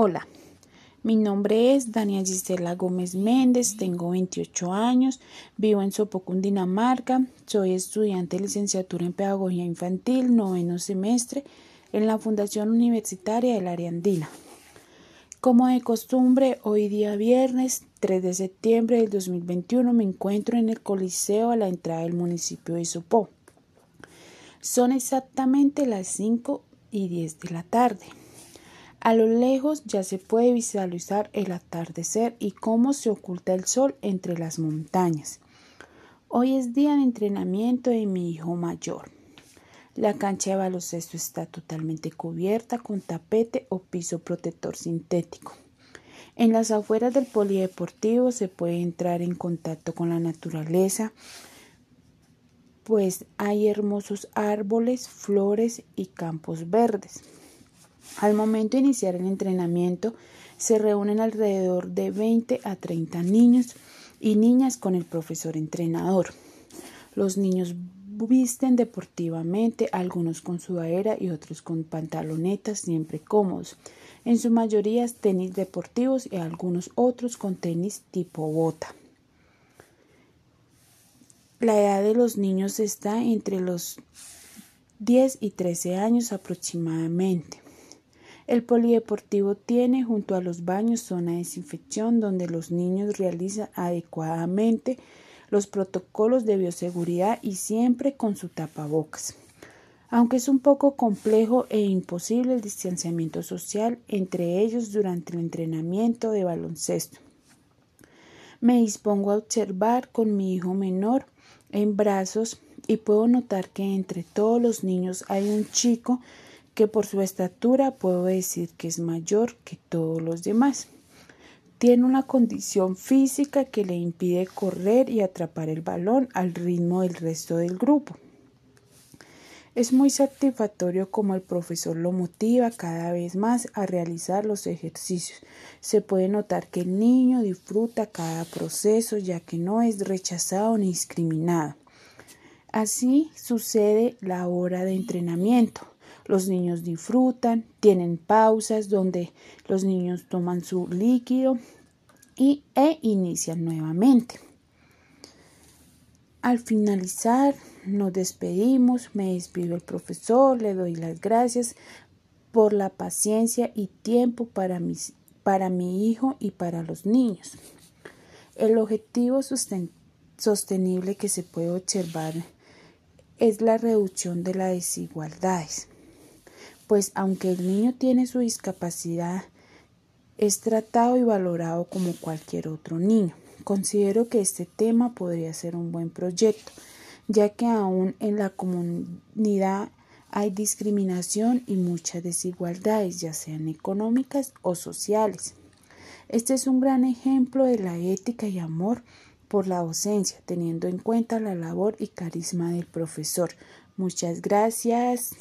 Hola, mi nombre es Dania Gisela Gómez Méndez, tengo 28 años, vivo en Sopo, Cundinamarca, soy estudiante de licenciatura en Pedagogía Infantil, noveno semestre, en la Fundación Universitaria de la Ariandina. Como de costumbre, hoy día viernes 3 de septiembre del 2021 me encuentro en el Coliseo a la entrada del municipio de Sopó. Son exactamente las 5 y 10 de la tarde. A lo lejos ya se puede visualizar el atardecer y cómo se oculta el sol entre las montañas. Hoy es día de entrenamiento de mi hijo mayor. La cancha de baloncesto está totalmente cubierta con tapete o piso protector sintético. En las afueras del polideportivo se puede entrar en contacto con la naturaleza, pues hay hermosos árboles, flores y campos verdes. Al momento de iniciar el entrenamiento, se reúnen alrededor de 20 a 30 niños y niñas con el profesor entrenador. Los niños visten deportivamente, algunos con sudadera y otros con pantalonetas siempre cómodos. En su mayoría tenis deportivos y algunos otros con tenis tipo bota. La edad de los niños está entre los 10 y 13 años aproximadamente. El polideportivo tiene junto a los baños zona de desinfección donde los niños realizan adecuadamente los protocolos de bioseguridad y siempre con su tapabocas. Aunque es un poco complejo e imposible el distanciamiento social entre ellos durante el entrenamiento de baloncesto. Me dispongo a observar con mi hijo menor en brazos y puedo notar que entre todos los niños hay un chico que por su estatura puedo decir que es mayor que todos los demás. Tiene una condición física que le impide correr y atrapar el balón al ritmo del resto del grupo. Es muy satisfactorio como el profesor lo motiva cada vez más a realizar los ejercicios. Se puede notar que el niño disfruta cada proceso ya que no es rechazado ni discriminado. Así sucede la hora de entrenamiento. Los niños disfrutan, tienen pausas donde los niños toman su líquido y, e inician nuevamente. Al finalizar, nos despedimos, me despido el profesor, le doy las gracias por la paciencia y tiempo para, mis, para mi hijo y para los niños. El objetivo sostenible que se puede observar es la reducción de las desigualdades pues aunque el niño tiene su discapacidad, es tratado y valorado como cualquier otro niño. Considero que este tema podría ser un buen proyecto, ya que aún en la comunidad hay discriminación y muchas desigualdades, ya sean económicas o sociales. Este es un gran ejemplo de la ética y amor por la docencia, teniendo en cuenta la labor y carisma del profesor. Muchas gracias.